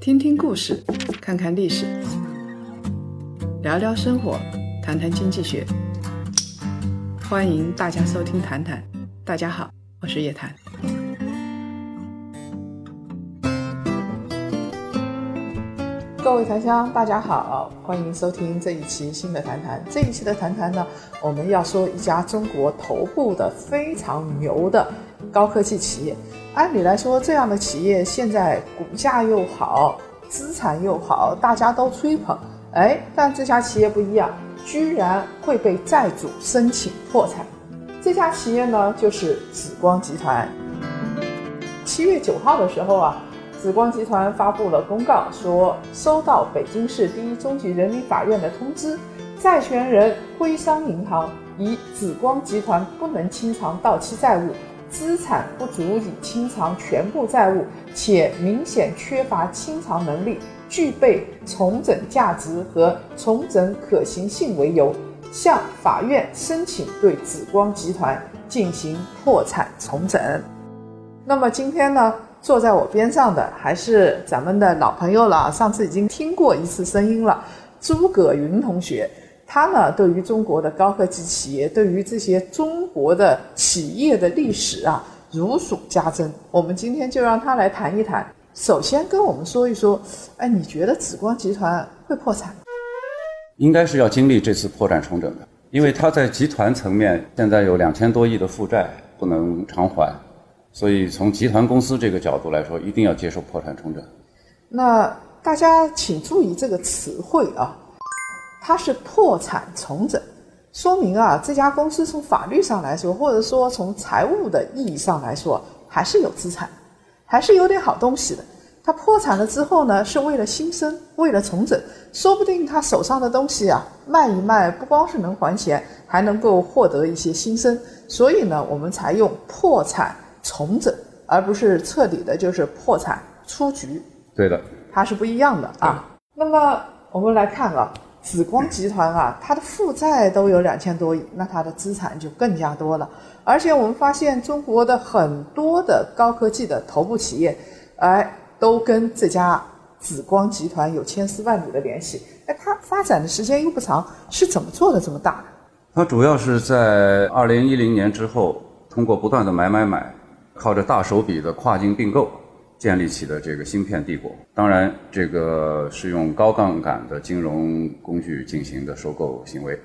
听听故事，看看历史，聊聊生活，谈谈经济学。欢迎大家收听《谈谈》，大家好，我是叶檀。各位檀香，大家好，欢迎收听这一期新的《谈谈》。这一期的《谈谈》呢，我们要说一家中国头部的非常牛的高科技企业。按理来说，这样的企业现在股价又好，资产又好，大家都吹捧。哎，但这家企业不一样，居然会被债主申请破产。这家企业呢，就是紫光集团。七月九号的时候啊。紫光集团发布了公告，说收到北京市第一中级人民法院的通知，债权人徽商银行以紫光集团不能清偿到期债务，资产不足以清偿全部债务，且明显缺乏清偿能力，具备重整价值和重整可行性为由，向法院申请对紫光集团进行破产重整。那么今天呢？坐在我边上的还是咱们的老朋友了，上次已经听过一次声音了，诸葛云同学。他呢，对于中国的高科技企业，对于这些中国的企业的历史啊，如数家珍。我们今天就让他来谈一谈。首先跟我们说一说，哎，你觉得紫光集团会破产？应该是要经历这次破产重整的，因为他在集团层面现在有两千多亿的负债不能偿还。所以，从集团公司这个角度来说，一定要接受破产重整。那大家请注意这个词汇啊，它是破产重整，说明啊，这家公司从法律上来说，或者说从财务的意义上来说，还是有资产，还是有点好东西的。它破产了之后呢，是为了新生，为了重整，说不定他手上的东西啊，卖一卖，不光是能还钱，还能够获得一些新生。所以呢，我们才用破产。重整，而不是彻底的，就是破产出局。对的，它是不一样的啊。那么我们来看啊，紫光集团啊，它的负债都有两千多亿，那它的资产就更加多了。而且我们发现，中国的很多的高科技的头部企业，哎，都跟这家紫光集团有千丝万缕的联系。哎，它发展的时间又不长，是怎么做的这么大的？它主要是在二零一零年之后，通过不断的买买买。靠着大手笔的跨境并购建立起的这个芯片帝国，当然这个是用高杠杆的金融工具进行的收购行为。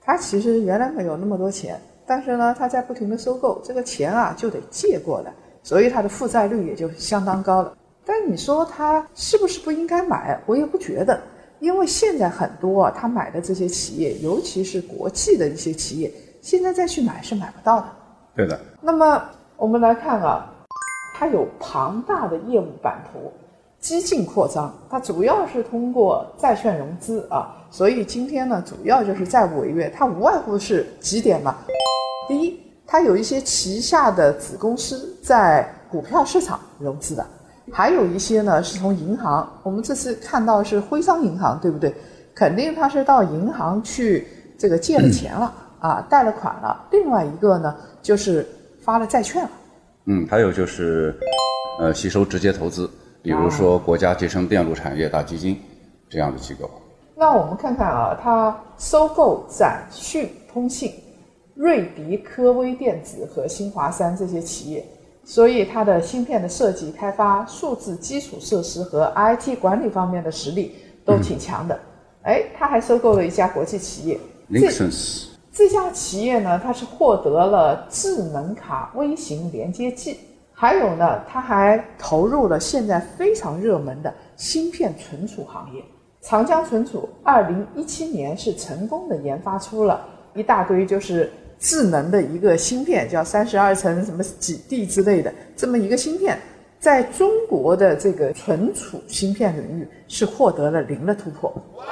他其实原来没有那么多钱，但是呢，他在不停的收购，这个钱啊就得借过来，所以他的负债率也就相当高了。但你说他是不是不应该买？我也不觉得，因为现在很多啊，他买的这些企业，尤其是国际的一些企业，现在再去买是买不到的。对的。那么。我们来看啊，它有庞大的业务版图，激进扩张。它主要是通过债券融资啊，所以今天呢，主要就是债务违约。它无外乎是几点嘛？第一，它有一些旗下的子公司在股票市场融资的，还有一些呢是从银行。我们这次看到是徽商银行，对不对？肯定它是到银行去这个借了钱了啊，贷了款了。另外一个呢，就是。发了债券了，嗯，还有就是，呃，吸收直接投资，比如说国家集成电路产业大基金这样的机构。那我们看看啊，它收购展讯通信、瑞迪科威电子和新华三这些企业，所以它的芯片的设计、开发、数字基础设施和 IT 管理方面的实力都挺强的。哎，它还收购了一家国际企业。这家企业呢，它是获得了智能卡微型连接器，还有呢，它还投入了现在非常热门的芯片存储行业。长江存储二零一七年是成功的研发出了一大堆就是智能的一个芯片，叫三十二层什么几 D 之类的这么一个芯片，在中国的这个存储芯片领域是获得了零的突破。哇！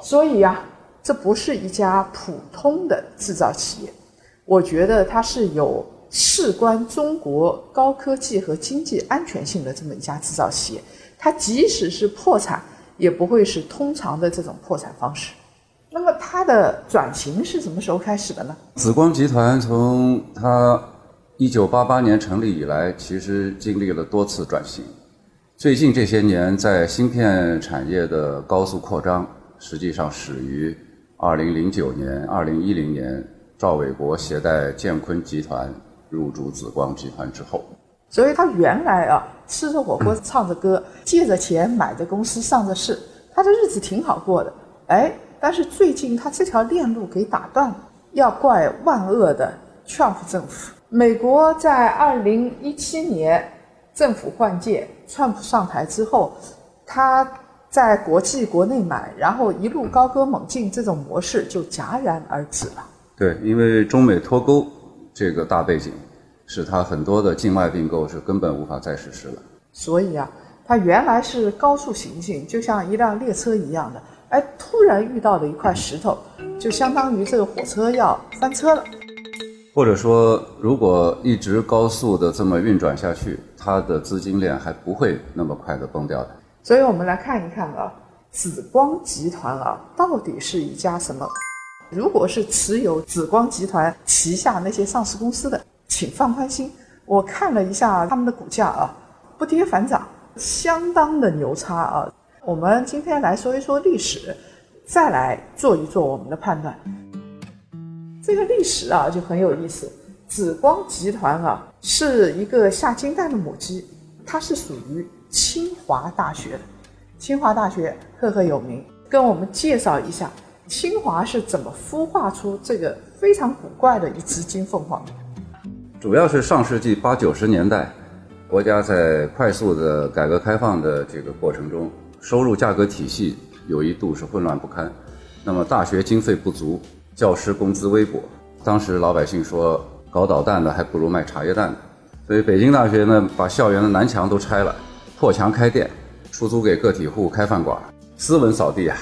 所以呀。这不是一家普通的制造企业，我觉得它是有事关中国高科技和经济安全性的这么一家制造企业。它即使是破产，也不会是通常的这种破产方式。那么它的转型是什么时候开始的呢？紫光集团从它一九八八年成立以来，其实经历了多次转型。最近这些年，在芯片产业的高速扩张，实际上始于二零零九年、二零一零年赵伟国携带建坤集团入驻紫光集团之后。所以他原来啊，吃着火锅，唱着歌，借着钱买着公司，上着市，他的日子挺好过的。哎，但是最近他这条链路给打断了，要怪万恶的 Trump 政府。美国在二零一七年政府换届，Trump 上台之后，他在国际国内买，然后一路高歌猛进，这种模式就戛然而止了。对，因为中美脱钩这个大背景。使它很多的境外并购是根本无法再实施了。所以啊，它原来是高速行进，就像一辆列车一样的，哎，突然遇到了一块石头，就相当于这个火车要翻车了。或者说，如果一直高速的这么运转下去，它的资金链还不会那么快的崩掉的。所以我们来看一看啊，紫光集团啊，到底是一家什么？如果是持有紫光集团旗下那些上市公司的。请放宽心，我看了一下他们的股价啊，不跌反涨，相当的牛叉啊。我们今天来说一说历史，再来做一做我们的判断。这个历史啊就很有意思。紫光集团啊是一个下金蛋的母鸡，它是属于清华大学。清华大学赫赫有名，跟我们介绍一下清华是怎么孵化出这个非常古怪的一只金凤凰的。主要是上世纪八九十年代，国家在快速的改革开放的这个过程中，收入价格体系有一度是混乱不堪。那么大学经费不足，教师工资微薄，当时老百姓说搞导弹的还不如卖茶叶蛋的。所以北京大学呢，把校园的南墙都拆了，破墙开店，出租给个体户开饭馆，斯文扫地啊。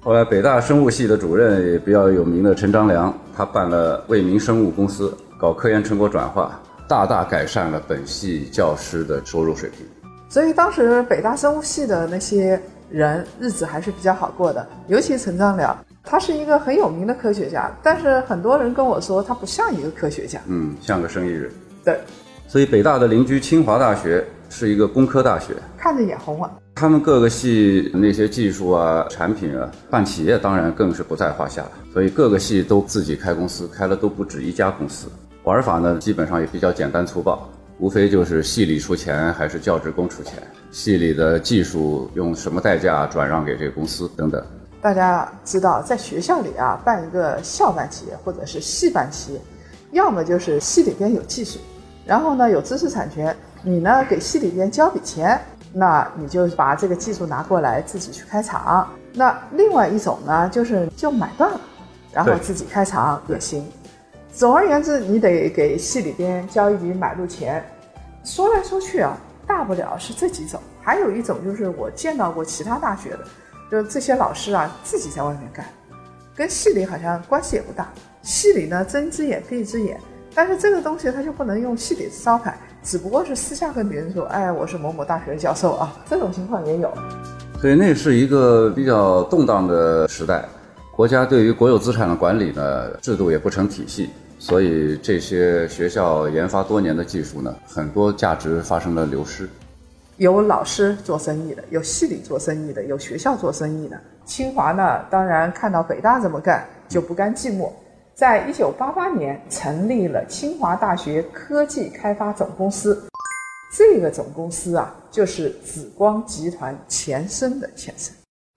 后来北大生物系的主任也比较有名的陈章良，他办了为民生物公司。搞科研成果转化，大大改善了本系教师的收入水平。所以当时北大生物系的那些人日子还是比较好过的，尤其陈章良，他是一个很有名的科学家，但是很多人跟我说他不像一个科学家，嗯，像个生意人。对，所以北大的邻居清华大学是一个工科大学，看着眼红啊。他们各个系那些技术啊、产品啊，办企业当然更是不在话下了。所以各个系都自己开公司，开了都不止一家公司。玩法呢，基本上也比较简单粗暴，无非就是系里出钱还是教职工出钱，系里的技术用什么代价转让给这个公司等等。大家知道，在学校里啊，办一个校办企业或者是系办企业，要么就是系里边有技术，然后呢有知识产权，你呢给系里边交笔钱，那你就把这个技术拿过来自己去开厂。那另外一种呢，就是就买断了，然后自己开厂也行。总而言之，你得给系里边交一笔买路钱。说来说去啊，大不了是这几种。还有一种就是我见到过其他大学的，就这些老师啊自己在外面干，跟系里好像关系也不大。系里呢睁一只眼闭一只眼，但是这个东西他就不能用系里的招牌，只不过是私下跟别人说，哎，我是某某大学的教授啊，这种情况也有。所以那是一个比较动荡的时代。国家对于国有资产的管理呢，制度也不成体系，所以这些学校研发多年的技术呢，很多价值发生了流失。有老师做生意的，有系里做生意的，有学校做生意的。清华呢，当然看到北大这么干，就不甘寂寞，在一九八八年成立了清华大学科技开发总公司。这个总公司啊，就是紫光集团前身的前身。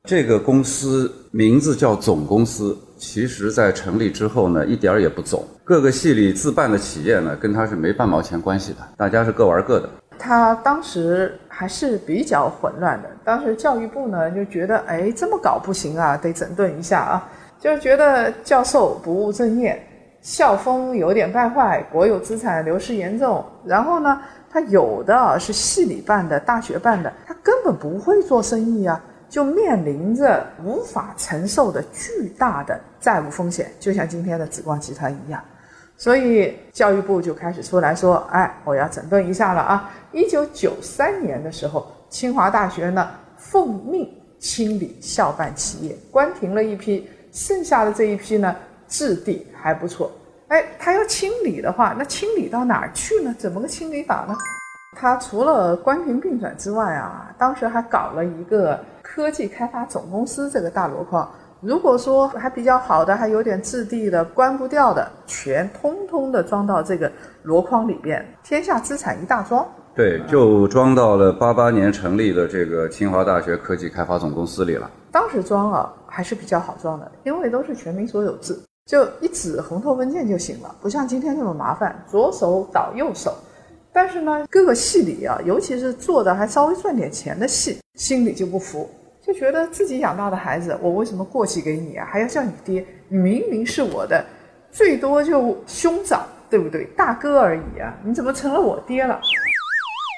这个公司名字叫总公司，其实在成立之后呢，一点儿也不总。各个系里自办的企业呢，跟它是没半毛钱关系的，大家是各玩各的。他当时还是比较混乱的，当时教育部呢就觉得，哎，这么搞不行啊，得整顿一下啊，就觉得教授不务正业，校风有点败坏，国有资产流失严重。然后呢，他有的是系里办的，大学办的，他根本不会做生意啊。就面临着无法承受的巨大的债务风险，就像今天的紫光集团一样，所以教育部就开始出来说：“哎，我要整顿一下了啊！”一九九三年的时候，清华大学呢奉命清理校办企业，关停了一批，剩下的这一批呢质地还不错。哎，他要清理的话，那清理到哪儿去呢？怎么个清理法呢？他除了关停并转之外啊，当时还搞了一个科技开发总公司这个大箩筐。如果说还比较好的，还有点质地的，关不掉的，全通通的装到这个箩筐里边，天下资产一大装。对，就装到了八八年成立的这个清华大学科技开发总公司里了。当时装啊还是比较好装的，因为都是全民所有制，就一纸红头文件就行了，不像今天那么麻烦，左手倒右手。但是呢，各个系里啊，尤其是做的还稍微赚点钱的系，心里就不服。就觉得自己养大的孩子，我为什么过继给你啊？还要叫你爹？你明明是我的，最多就兄长，对不对？大哥而已啊！你怎么成了我爹了？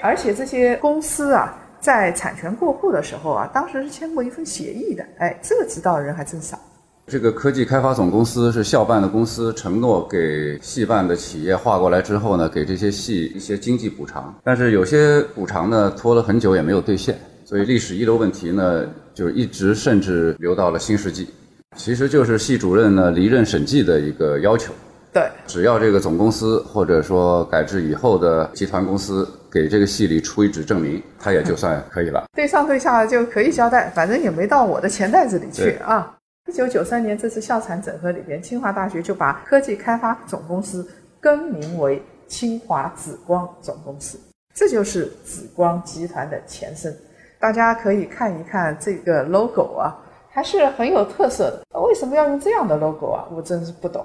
而且这些公司啊，在产权过户的时候啊，当时是签过一份协议的。哎，这个知道的人还真少。这个科技开发总公司是校办的公司，承诺给系办的企业划过来之后呢，给这些系一些经济补偿。但是有些补偿呢，拖了很久也没有兑现。所以历史遗留问题呢，就一直甚至留到了新世纪，其实就是系主任呢离任审计的一个要求。对，只要这个总公司或者说改制以后的集团公司给这个系里出一纸证明，他也就算可以了。对上对下就可以交代，反正也没到我的钱袋子里去啊。一九九三年这次校产整合里边，清华大学就把科技开发总公司更名为清华紫光总公司，这就是紫光集团的前身。大家可以看一看这个 logo 啊，还是很有特色的。为什么要用这样的 logo 啊？我真是不懂。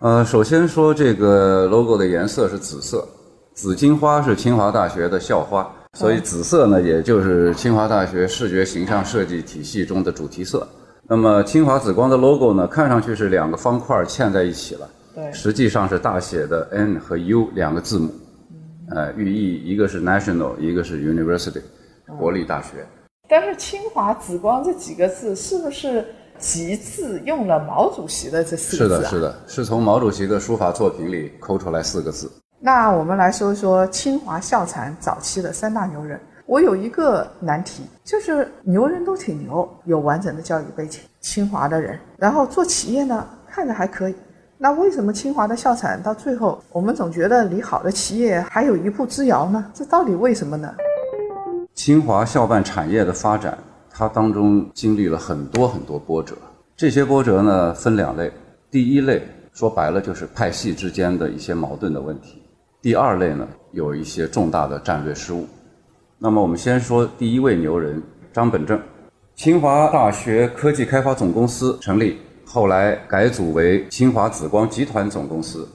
呃，首先说这个 logo 的颜色是紫色，紫荆花是清华大学的校花，所以紫色呢，也就是清华大学视觉形象设计体系中的主题色。那么清华紫光的 logo 呢，看上去是两个方块嵌在一起了，对，实际上是大写的 N 和 U 两个字母，呃，寓意一个是 national，一个是 university。国立大学，但是清华紫光这几个字是不是“集”字用了毛主席的这四个字？是的，是的，是从毛主席的书法作品里抠出来四个字。那我们来说一说清华校产早期的三大牛人。我有一个难题，就是牛人都挺牛，有完整的教育背景，清华的人，然后做企业呢，看着还可以。那为什么清华的校产到最后，我们总觉得离好的企业还有一步之遥呢？这到底为什么呢？清华校办产业的发展，他当中经历了很多很多波折。这些波折呢，分两类。第一类说白了就是派系之间的一些矛盾的问题。第二类呢，有一些重大的战略失误。那么我们先说第一位牛人张本正。清华大学科技开发总公司成立，后来改组为清华紫光集团总公司。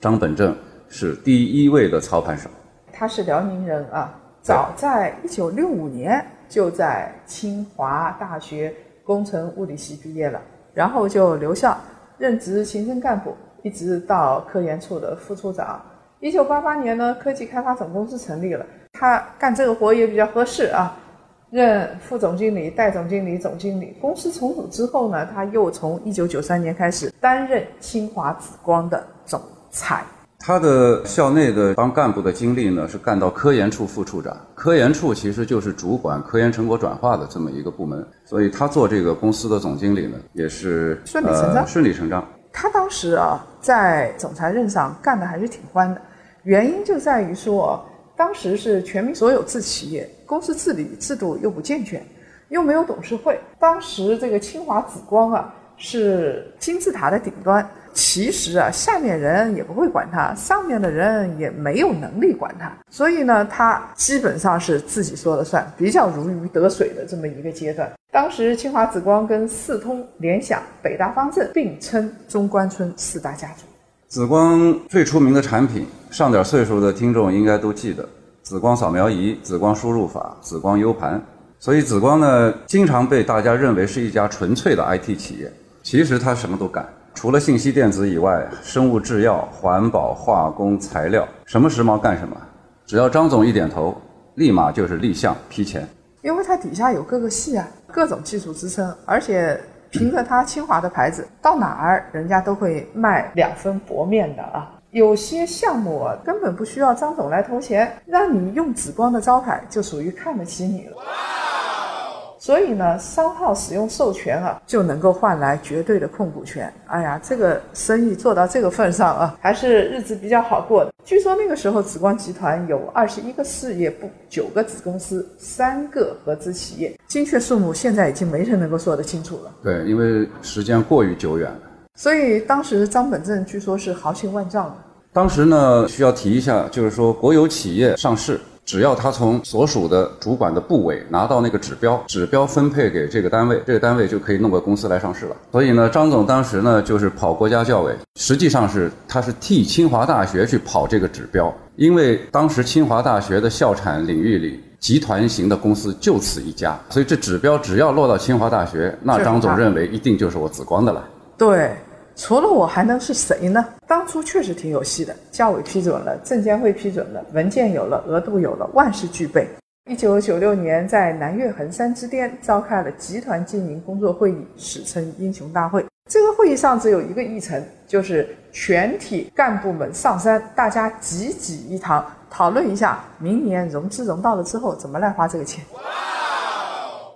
张本正是第一位的操盘手。他是辽宁人啊。早在一九六五年就在清华大学工程物理系毕业了，然后就留校任职行政干部，一直到科研处的副处长。一九八八年呢，科技开发总公司成立了，他干这个活也比较合适啊，任副总经理、代总经理、总经理。公司重组之后呢，他又从一九九三年开始担任清华紫光的总裁。他的校内的当干部的经历呢，是干到科研处副处长。科研处其实就是主管科研成果转化的这么一个部门，所以他做这个公司的总经理呢，也是顺理成章。顺理成章。他当时啊，在总裁任上干的还是挺欢的，原因就在于说，当时是全民所有制企业，公司治理制度又不健全，又没有董事会。当时这个清华紫光啊，是金字塔的顶端。其实啊，下面人也不会管他，上面的人也没有能力管他，所以呢，他基本上是自己说了算，比较如鱼得水的这么一个阶段。当时清华紫光跟四通、联想、北大方正并称中关村四大家族。紫光最出名的产品，上点岁数的听众应该都记得：紫光扫描仪、紫光输入法、紫光 U 盘。所以紫光呢，经常被大家认为是一家纯粹的 IT 企业，其实它什么都干。除了信息电子以外，生物制药、环保、化工、材料，什么时髦干什么。只要张总一点头，立马就是立项批钱。因为它底下有各个系啊，各种技术支撑，而且凭着它清华的牌子，到哪儿人家都会卖两分薄面的啊。有些项目，根本不需要张总来投钱，让你用紫光的招牌，就属于看得起你了。所以呢，商号使用授权啊，就能够换来绝对的控股权。哎呀，这个生意做到这个份上啊，还是日子比较好过的。据说那个时候，紫光集团有二十一个事业部、九个子公司、三个合资企业，精确数目现在已经没人能够说得清楚了。对，因为时间过于久远了。所以当时张本正据说是豪情万丈的。当时呢，需要提一下，就是说国有企业上市。只要他从所属的主管的部委拿到那个指标，指标分配给这个单位，这个单位就可以弄个公司来上市了。所以呢，张总当时呢就是跑国家教委，实际上是他是替清华大学去跑这个指标，因为当时清华大学的校产领域里，集团型的公司就此一家，所以这指标只要落到清华大学，那张总认为一定就是我紫光的了。对。除了我还能是谁呢？当初确实挺有戏的，教委批准了，证监会批准了，文件有了，额度有了，万事俱备。一九九六年，在南岳衡山之巅召开了集团经营工作会议，史称英雄大会。这个会议上只有一个议程，就是全体干部们上山，大家济济一堂，讨论一下明年融资融到了之后怎么来花这个钱。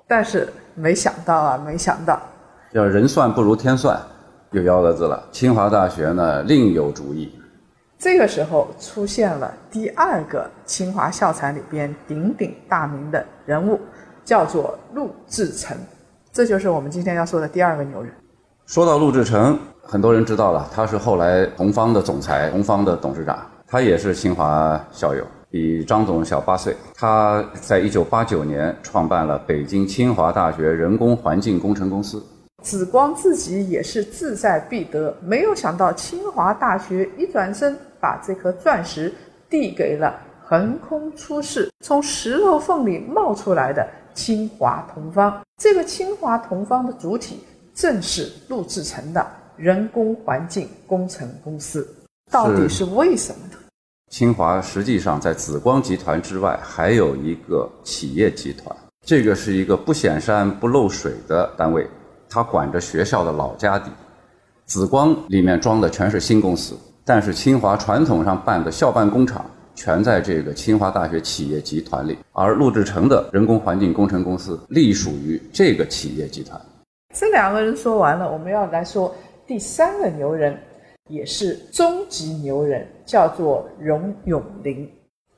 但是没想到啊，没想到，叫人算不如天算。有幺蛾子了！清华大学呢另有主意。这个时候出现了第二个清华校产里边鼎鼎大名的人物，叫做陆志成。这就是我们今天要说的第二个牛人。说到陆志成，很多人知道了，他是后来红方的总裁，红方的董事长，他也是清华校友，比张总小八岁。他在一九八九年创办了北京清华大学人工环境工程公司。紫光自己也是志在必得，没有想到清华大学一转身把这颗钻石递给了横空出世、从石头缝里冒出来的清华同方。这个清华同方的主体正是陆志成的人工环境工程公司。到底是为什么呢？清华实际上在紫光集团之外还有一个企业集团，这个是一个不显山不漏水的单位。他管着学校的老家底，紫光里面装的全是新公司，但是清华传统上办的校办工厂全在这个清华大学企业集团里，而陆志成的人工环境工程公司隶属于这个企业集团。这两个人说完了，我们要来说第三个牛人，也是终极牛人，叫做荣永林。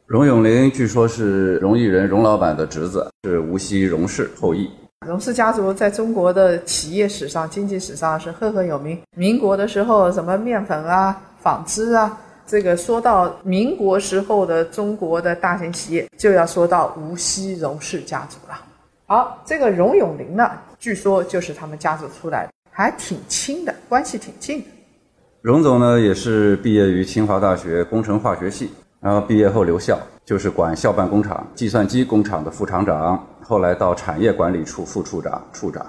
荣永林据说是荣毅仁荣老板的侄子，是无锡荣氏后裔。荣氏家族在中国的企业史上、经济史上是赫赫有名。民国的时候，什么面粉啊、纺织啊，这个说到民国时候的中国的大型企业，就要说到无锡荣氏家族了。好，这个荣永林呢，据说就是他们家族出来的，还挺亲的，关系挺近的。荣总呢，也是毕业于清华大学工程化学系，然后毕业后留校，就是管校办工厂、计算机工厂的副厂长。后来到产业管理处副处长、处长，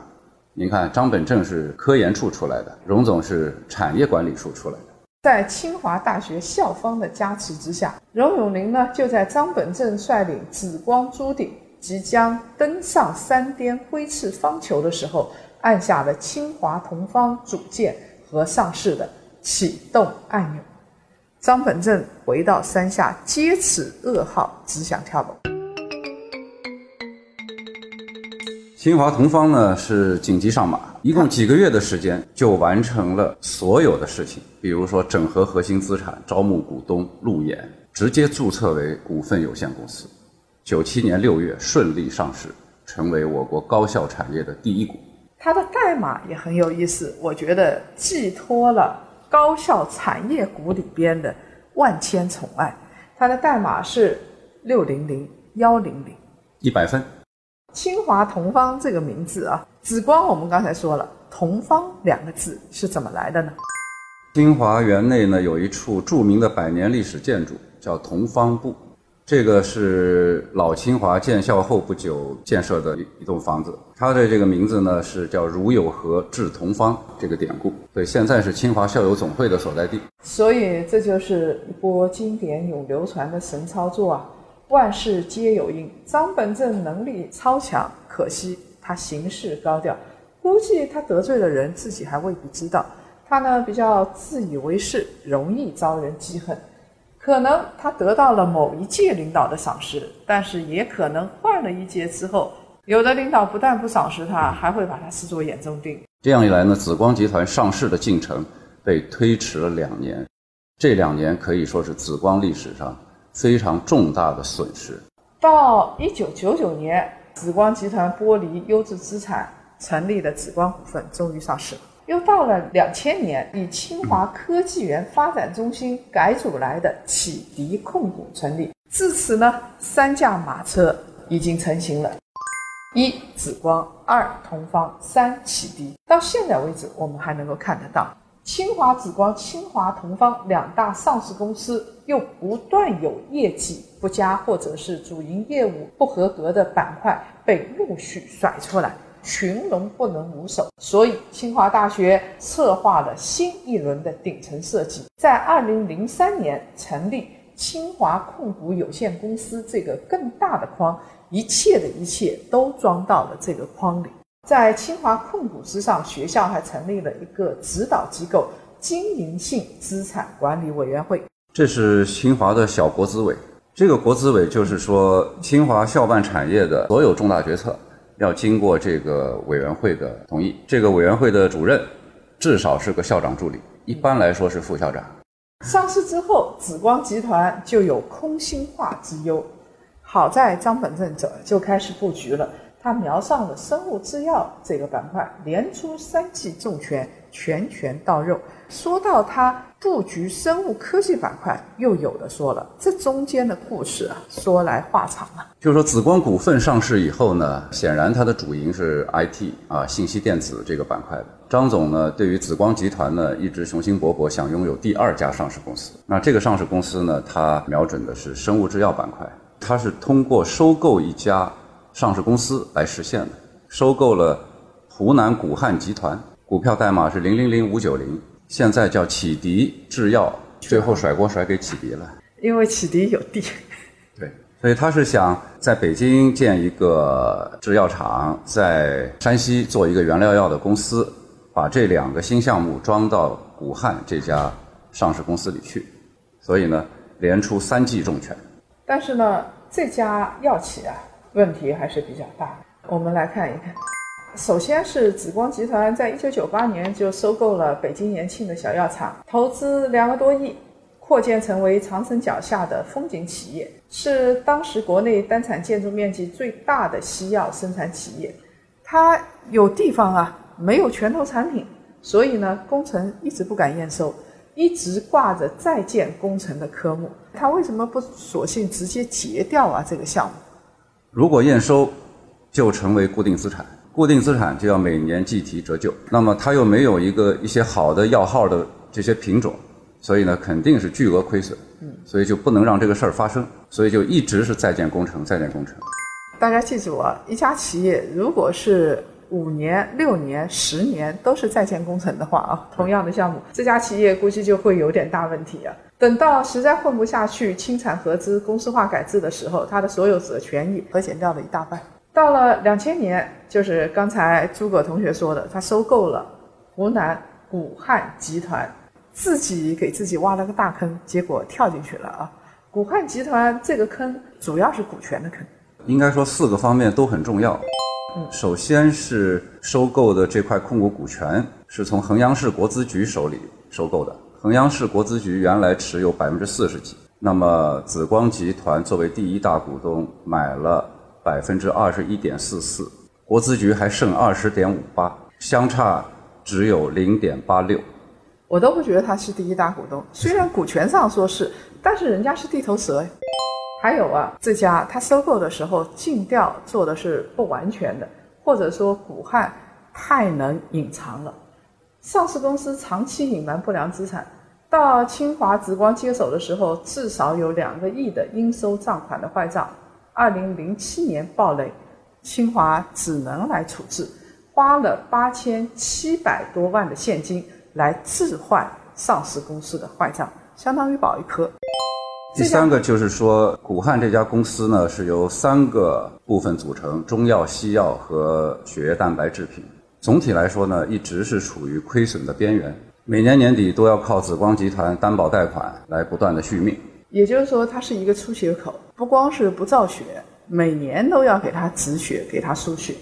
您看张本正是科研处出来的，荣总是产业管理处出来的。在清华大学校方的加持之下，荣永林呢就在张本正率领紫光朱顶即将登上山巅挥斥方遒的时候，按下了清华同方组建和上市的启动按钮。张本正回到山下接此噩耗，只想跳楼。清华同方呢是紧急上马，一共几个月的时间就完成了所有的事情，比如说整合核心资产、招募股东、路演，直接注册为股份有限公司。九七年六月顺利上市，成为我国高校产业的第一股。它的代码也很有意思，我觉得寄托了高校产业股里边的万千宠爱。它的代码是六零零幺零零，一百分。清华同方这个名字啊，紫光我们刚才说了，同方两个字是怎么来的呢？清华园内呢有一处著名的百年历史建筑，叫同方部，这个是老清华建校后不久建设的一一栋房子，它的这个名字呢是叫“如有何至同方”这个典故，所以现在是清华校友总会的所在地。所以这就是一波经典永流传的神操作啊！万事皆有因，张本正能力超强，可惜他行事高调，估计他得罪的人，自己还未必知道。他呢比较自以为是，容易招人记恨。可能他得到了某一届领导的赏识，但是也可能换了一届之后，有的领导不但不赏识他，还会把他视作眼中钉。这样一来呢，紫光集团上市的进程被推迟了两年，这两年可以说是紫光历史上非常重大的损失。到一九九九年，紫光集团剥离优质资产，成立的紫光股份终于上市。又到了两千年，以清华科技园发展中心改组来的启迪控股成立。至此呢，三驾马车已经成型了：一紫光，二同方，三启迪。到现在为止，我们还能够看得到清华紫光、清华同方两大上市公司又不断有业绩不佳或者是主营业务不合格的板块被陆续甩出来。群龙不能无首，所以清华大学策划了新一轮的顶层设计，在二零零三年成立清华控股有限公司这个更大的框，一切的一切都装到了这个框里。在清华控股之上，学校还成立了一个指导机构——经营性资产管理委员会。这是清华的小国资委，这个国资委就是说清华校办产业的所有重大决策。要经过这个委员会的同意，这个委员会的主任至少是个校长助理，一般来说是副校长。上市之后，紫光集团就有空心化之忧。好在张本正早就开始布局了，他瞄上了生物制药这个板块，连出三记重拳，拳拳到肉。说到他布局生物科技板块，又有的说了。这中间的故事啊，说来话长啊。就是说，紫光股份上市以后呢，显然它的主营是 IT 啊，信息电子这个板块。张总呢，对于紫光集团呢，一直雄心勃勃，想拥有第二家上市公司。那这个上市公司呢，它瞄准的是生物制药板块，它是通过收购一家上市公司来实现的。收购了湖南古汉集团，股票代码是零零零五九零。现在叫启迪制药，最后甩锅甩给启迪了，因为启迪有地。对，所以他是想在北京建一个制药厂，在山西做一个原料药的公司，把这两个新项目装到古汉这家上市公司里去。所以呢，连出三记重拳。但是呢，这家药企啊，问题还是比较大。我们来看一看。首先是紫光集团在一九九八年就收购了北京延庆的小药厂，投资两个多亿，扩建成为长城脚下的风景企业，是当时国内单产建筑面积最大的西药生产企业。它有地方啊，没有拳头产品，所以呢，工程一直不敢验收，一直挂着在建工程的科目。它为什么不索性直接结掉啊？这个项目，如果验收，就成为固定资产。固定资产就要每年计提折旧，那么它又没有一个一些好的药号的这些品种，所以呢肯定是巨额亏损，嗯，所以就不能让这个事儿发生，所以就一直是在建工程，在建工程。大家记住啊，一家企业如果是五年、六年、十年都是在建工程的话啊，同样的项目，这家企业估计就会有点大问题啊。等到实在混不下去，清产合资、公司化改制的时候，它的所有者权益和减掉了一大半。到了两千年，就是刚才诸葛同学说的，他收购了湖南古汉集团，自己给自己挖了个大坑，结果跳进去了啊！古汉集团这个坑主要是股权的坑，应该说四个方面都很重要。嗯，首先是收购的这块控股股权是从衡阳市国资局手里收购的，衡阳市国资局原来持有百分之四十几，那么紫光集团作为第一大股东买了。百分之二十一点四四，国资局还剩二十点五八，相差只有零点八六。我都不觉得他是第一大股东，虽然股权上说是，但是人家是地头蛇呀。还有啊，这家他收购的时候尽调做的是不完全的，或者说古汉太能隐藏了。上市公司长期隐瞒不良资产，到清华紫光接手的时候，至少有两个亿的应收账款的坏账。二零零七年暴雷，清华只能来处置，花了八千七百多万的现金来置换上市公司的坏账，相当于保一颗。第三个就是说，古汉这家公司呢是由三个部分组成：中药、西药和血液蛋白制品。总体来说呢，一直是处于亏损的边缘，每年年底都要靠紫光集团担保贷款来不断的续命。也就是说，它是一个出血口，不光是不造血，每年都要给它止血，给它输血。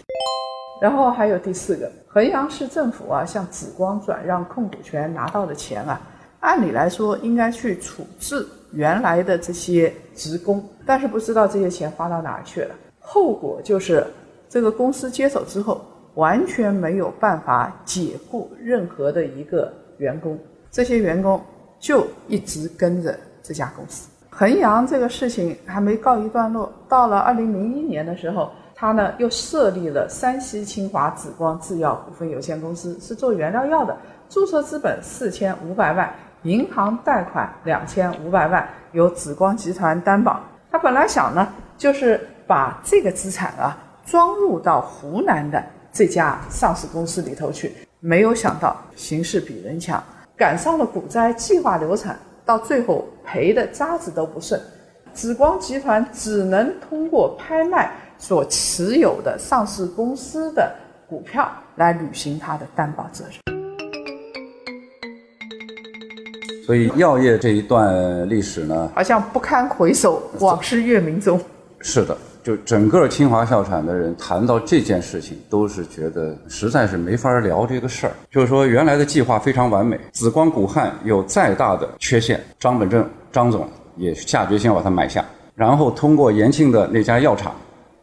然后还有第四个，衡阳市政府啊，向紫光转让控股权拿到的钱啊，按理来说应该去处置原来的这些职工，但是不知道这些钱花到哪儿去了。后果就是这个公司接手之后，完全没有办法解雇任何的一个员工，这些员工就一直跟着这家公司。衡阳这个事情还没告一段落，到了二零零一年的时候。他呢又设立了山西清华紫光制药股份有限公司，是做原料药的，注册资本四千五百万，银行贷款两千五百万，由紫光集团担保。他本来想呢，就是把这个资产啊装入到湖南的这家上市公司里头去，没有想到形势比人强，赶上了股灾，计划流产，到最后赔的渣子都不剩，紫光集团只能通过拍卖。所持有的上市公司的股票来履行它的担保责任。所以药业这一段历史呢，好像不堪回首，往事月明中。是的，就整个清华校产的人谈到这件事情，都是觉得实在是没法聊这个事儿。就是说，原来的计划非常完美，紫光古汉有再大的缺陷，张本正张总也下决心要把它买下，然后通过延庆的那家药厂。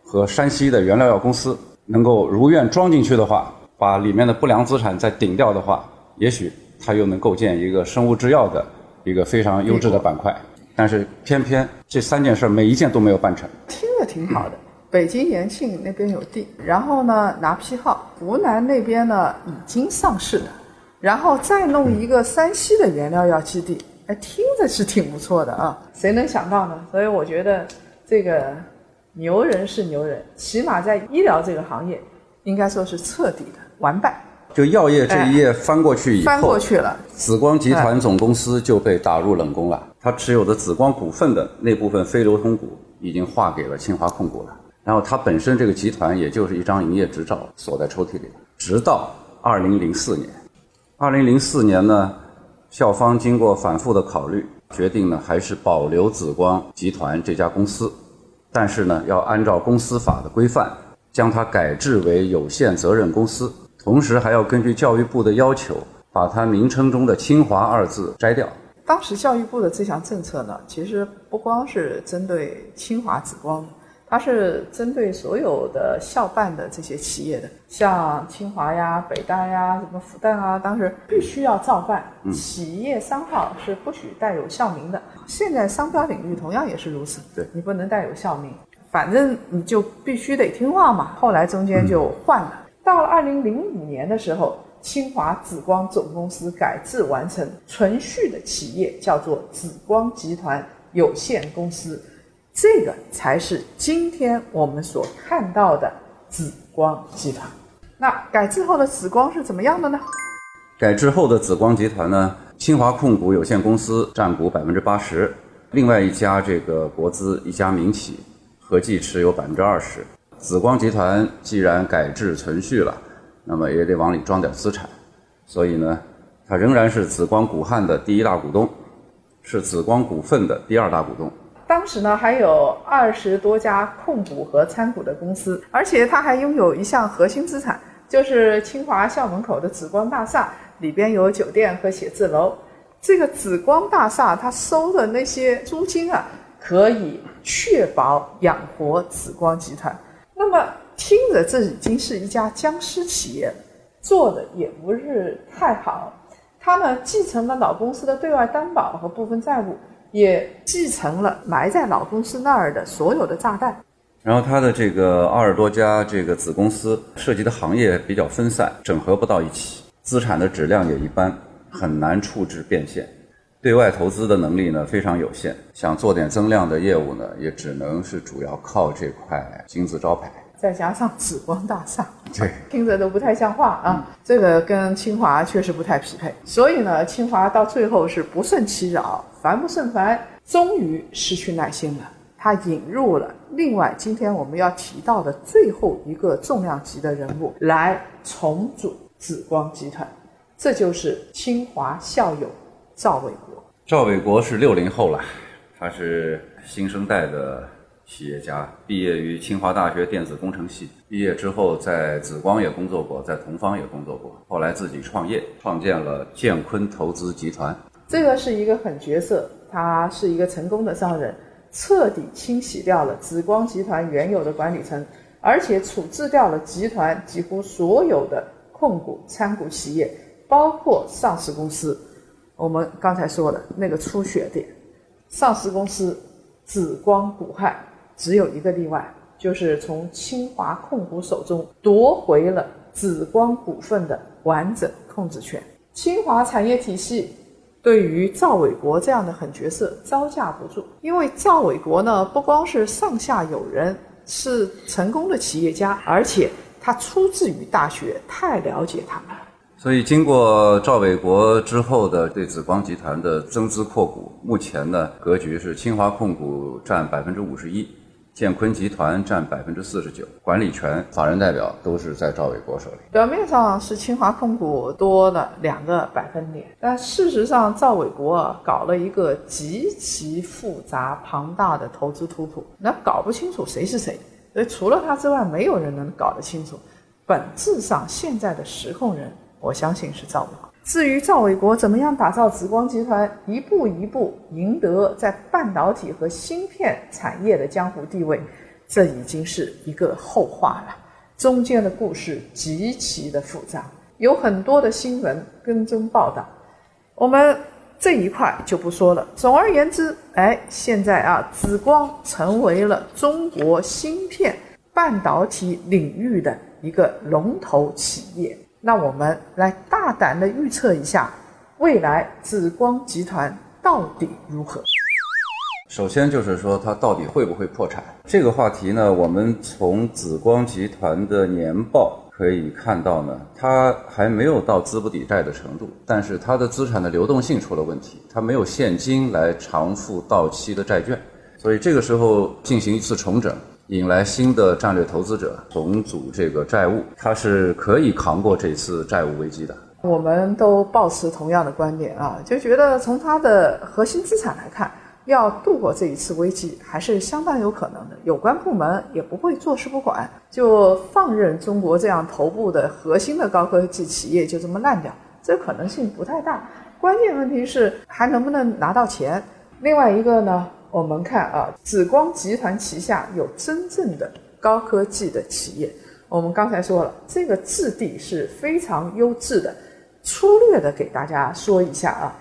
和山西的原料药公司能够如愿装进去的话，把里面的不良资产再顶掉的话，也许它又能构建一个生物制药的一个非常优质的板块。但是偏偏这三件事每一件都没有办成。听着挺好的，北京延庆那边有地，然后呢拿批号，湖南那边呢已经上市了，然后再弄一个山西的原料药基地，哎，听着是挺不错的啊。谁能想到呢？所以我觉得这个。牛人是牛人，起码在医疗这个行业，应该说是彻底的完败。就药业这一页翻过去以后，翻过去了，紫光集团总公司就被打入冷宫了。他持有的紫光股份的那部分非流通股已经划给了清华控股了。然后它本身这个集团也就是一张营业执照锁在抽屉里了。直到二零零四年，二零零四年呢，校方经过反复的考虑，决定呢还是保留紫光集团这家公司。但是呢，要按照公司法的规范，将它改制为有限责任公司，同时还要根据教育部的要求，把它名称中的“清华”二字摘掉。当时教育部的这项政策呢，其实不光是针对清华紫光。它是针对所有的校办的这些企业的，像清华呀、北大呀、什么复旦啊，当时必须要照办。企业商号是不许带有校名的。现在商标领域同样也是如此，对你不能带有校名，反正你就必须得听话嘛。后来中间就换了，到了二零零五年的时候，清华紫光总公司改制完成，存续的企业叫做紫光集团有限公司。这个才是今天我们所看到的紫光集团。那改制后的紫光是怎么样的呢？改制后的紫光集团呢？清华控股有限公司占股百分之八十，另外一家这个国资一家民企合计持有百分之二十。紫光集团既然改制存续了，那么也得往里装点资产，所以呢，它仍然是紫光股汉的第一大股东，是紫光股份的第二大股东。当时呢，还有二十多家控股和参股的公司，而且它还拥有一项核心资产，就是清华校门口的紫光大厦，里边有酒店和写字楼。这个紫光大厦它收的那些租金啊，可以确保养活紫光集团。那么听着，这已经是一家僵尸企业，做的也不是太好。他呢，继承了老公司的对外担保和部分债务。也继承了埋在老公司那儿的所有的炸弹，然后他的这个二十多家这个子公司涉及的行业比较分散，整合不到一起，资产的质量也一般，很难处置变现，对外投资的能力呢非常有限，想做点增量的业务呢，也只能是主要靠这块金字招牌。再加上紫光大厦，对，听着都不太像话啊！这个跟清华确实不太匹配，所以呢，清华到最后是不胜其扰，烦不胜烦，终于失去耐心了。他引入了另外今天我们要提到的最后一个重量级的人物来重组紫光集团，这就是清华校友赵伟国。赵伟国是六零后了，他是新生代的企业家，毕业于清华大学电子工程系。毕业之后，在紫光也工作过，在同方也工作过。后来自己创业，创建了建坤投资集团。这个是一个狠角色，他是一个成功的商人，彻底清洗掉了紫光集团原有的管理层，而且处置掉了集团几乎所有的控股、参股企业，包括上市公司。我们刚才说的那个出血点，上市公司紫光股害。只有一个例外，就是从清华控股手中夺回了紫光股份的完整控制权。清华产业体系对于赵伟国这样的狠角色招架不住，因为赵伟国呢不光是上下有人，是成功的企业家，而且他出自于大学，太了解他了。所以，经过赵伟国之后的对紫光集团的增资扩股，目前呢格局是清华控股占百分之五十一。建坤集团占百分之四十九，管理权、法人代表都是在赵伟国手里。表面上是清华控股多了两个百分点，但事实上赵伟国搞了一个极其复杂庞大的投资图谱，那搞不清楚谁是谁。所以除了他之外，没有人能搞得清楚。本质上，现在的实控人，我相信是赵伟国。至于赵伟国怎么样打造紫光集团，一步一步赢得在半导体和芯片产业的江湖地位，这已经是一个后话了。中间的故事极其的复杂，有很多的新闻跟踪报道，我们这一块就不说了。总而言之，哎，现在啊，紫光成为了中国芯片半导体领域的一个龙头企业。那我们来大胆的预测一下，未来紫光集团到底如何？首先就是说，它到底会不会破产？这个话题呢，我们从紫光集团的年报可以看到呢，它还没有到资不抵债的程度，但是它的资产的流动性出了问题，它没有现金来偿付到期的债券，所以这个时候进行一次重整。引来新的战略投资者，重组这个债务，它是可以扛过这次债务危机的。我们都保持同样的观点啊，就觉得从它的核心资产来看，要度过这一次危机还是相当有可能的。有关部门也不会坐视不管，就放任中国这样头部的核心的高科技企业就这么烂掉，这可能性不太大。关键问题是还能不能拿到钱？另外一个呢？我们看啊，紫光集团旗下有真正的高科技的企业。我们刚才说了，这个质地是非常优质的。粗略的给大家说一下啊，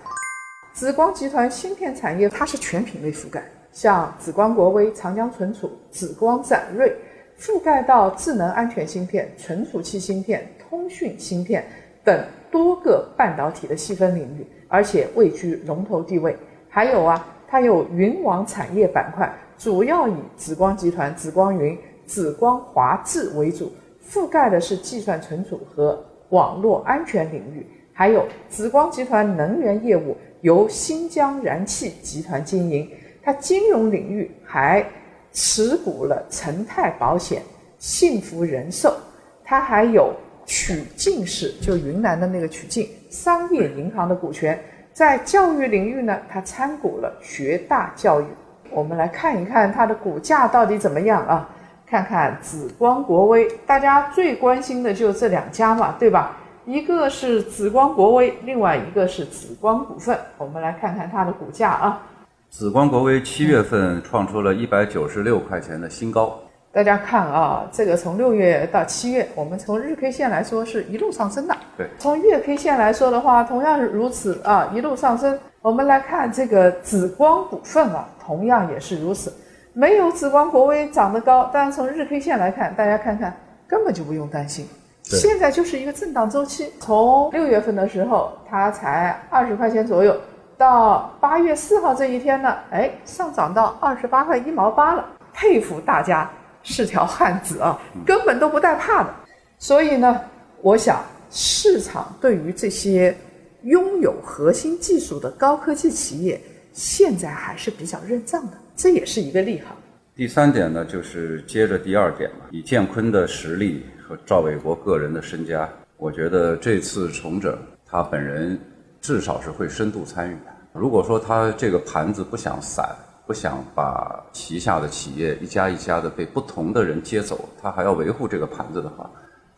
紫光集团芯片产业它是全品类覆盖，像紫光国威、长江存储、紫光展锐，覆盖到智能安全芯片、存储器芯片、通讯芯片等多个半导体的细分领域，而且位居龙头地位。还有啊。它有云网产业板块，主要以紫光集团、紫光云、紫光华智为主，覆盖的是计算存储和网络安全领域。还有紫光集团能源业务由新疆燃气集团经营，它金融领域还持股了成泰保险、幸福人寿，它还有曲靖市，就云南的那个曲靖商业银行的股权。在教育领域呢，它参股了学大教育。我们来看一看它的股价到底怎么样啊？看看紫光国威，大家最关心的就这两家嘛，对吧？一个是紫光国威，另外一个是紫光股份。我们来看看它的股价啊。紫光国威七月份创出了一百九十六块钱的新高。大家看啊，这个从六月到七月，我们从日 K 线来说是一路上升的。对，从月 K 线来说的话，同样如此啊，一路上升。我们来看这个紫光股份啊，同样也是如此，没有紫光国威涨得高，但是从日 K 线来看，大家看看根本就不用担心。现在就是一个震荡周期，从六月份的时候它才二十块钱左右，到八月四号这一天呢，哎，上涨到二十八块一毛八了，佩服大家。是条汉子啊，根本都不带怕的。所以呢，我想市场对于这些拥有核心技术的高科技企业，现在还是比较认账的，这也是一个利好。第三点呢，就是接着第二点嘛，以建坤的实力和赵伟国个人的身家，我觉得这次重整，他本人至少是会深度参与的。如果说他这个盘子不想散，不想把旗下的企业一家一家的被不同的人接走，他还要维护这个盘子的话，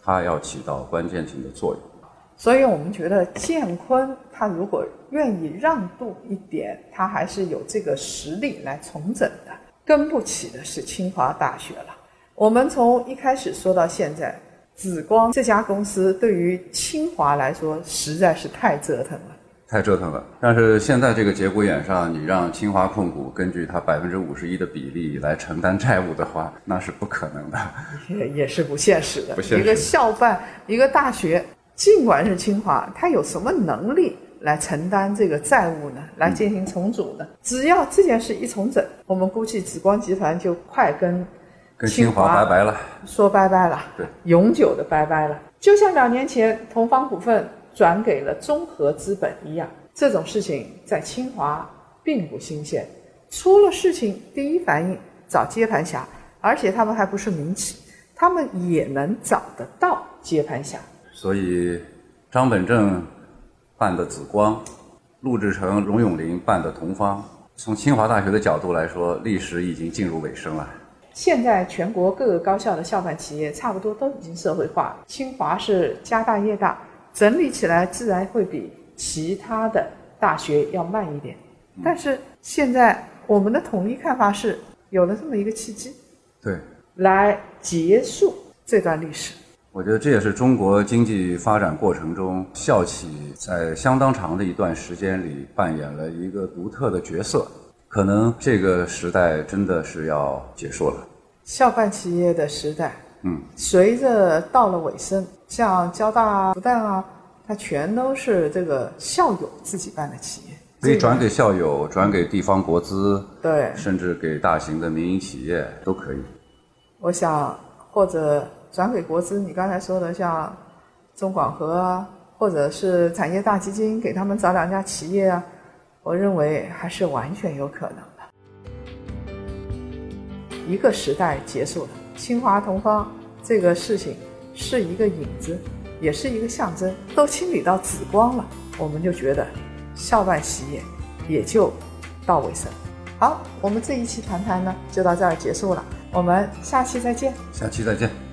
他要起到关键性的作用。所以我们觉得建坤他如果愿意让渡一点，他还是有这个实力来重整的。跟不起的是清华大学了。我们从一开始说到现在，紫光这家公司对于清华来说实在是太折腾了。太折腾了，但是现在这个节骨眼上，你让清华控股根据它百分之五十一的比例来承担债务的话，那是不可能的，也也是不现实的。不现实一个校办一个大学，尽管是清华，它有什么能力来承担这个债务呢？来进行重组呢？只要这件事一重整，我们估计紫光集团就快跟跟清华拜拜了。说拜拜了，对，永久的拜拜了。就像两年前同方股份转给了中和资本一样，这种事情在清华并不新鲜。出了事情，第一反应找接盘侠，而且他们还不是民企，他们也能找得到接盘侠。所以，张本正办的紫光，陆志成、荣永林办的同方，从清华大学的角度来说，历史已经进入尾声了。现在全国各个高校的校办企业差不多都已经社会化了，清华是家大业大，整理起来自然会比其他的大学要慢一点。但是现在我们的统一看法是，有了这么一个契机，对，来结束这段历史。我觉得这也是中国经济发展过程中校企在相当长的一段时间里扮演了一个独特的角色。可能这个时代真的是要结束了。校办企业的时代，嗯，随着到了尾声，像交大啊、复旦啊，它全都是这个校友自己办的企业，可以转给校友，转给地方国资，对，甚至给大型的民营企业都可以。我想或者转给国资，你刚才说的像中广核啊，或者是产业大基金给他们找两家企业啊，我认为还是完全有可能的。一个时代结束了，清华同方这个事情是一个影子，也是一个象征，都清理到紫光了，我们就觉得校办企业也就到尾声。好，我们这一期谈谈呢就到这儿结束了，我们下期再见。下期再见。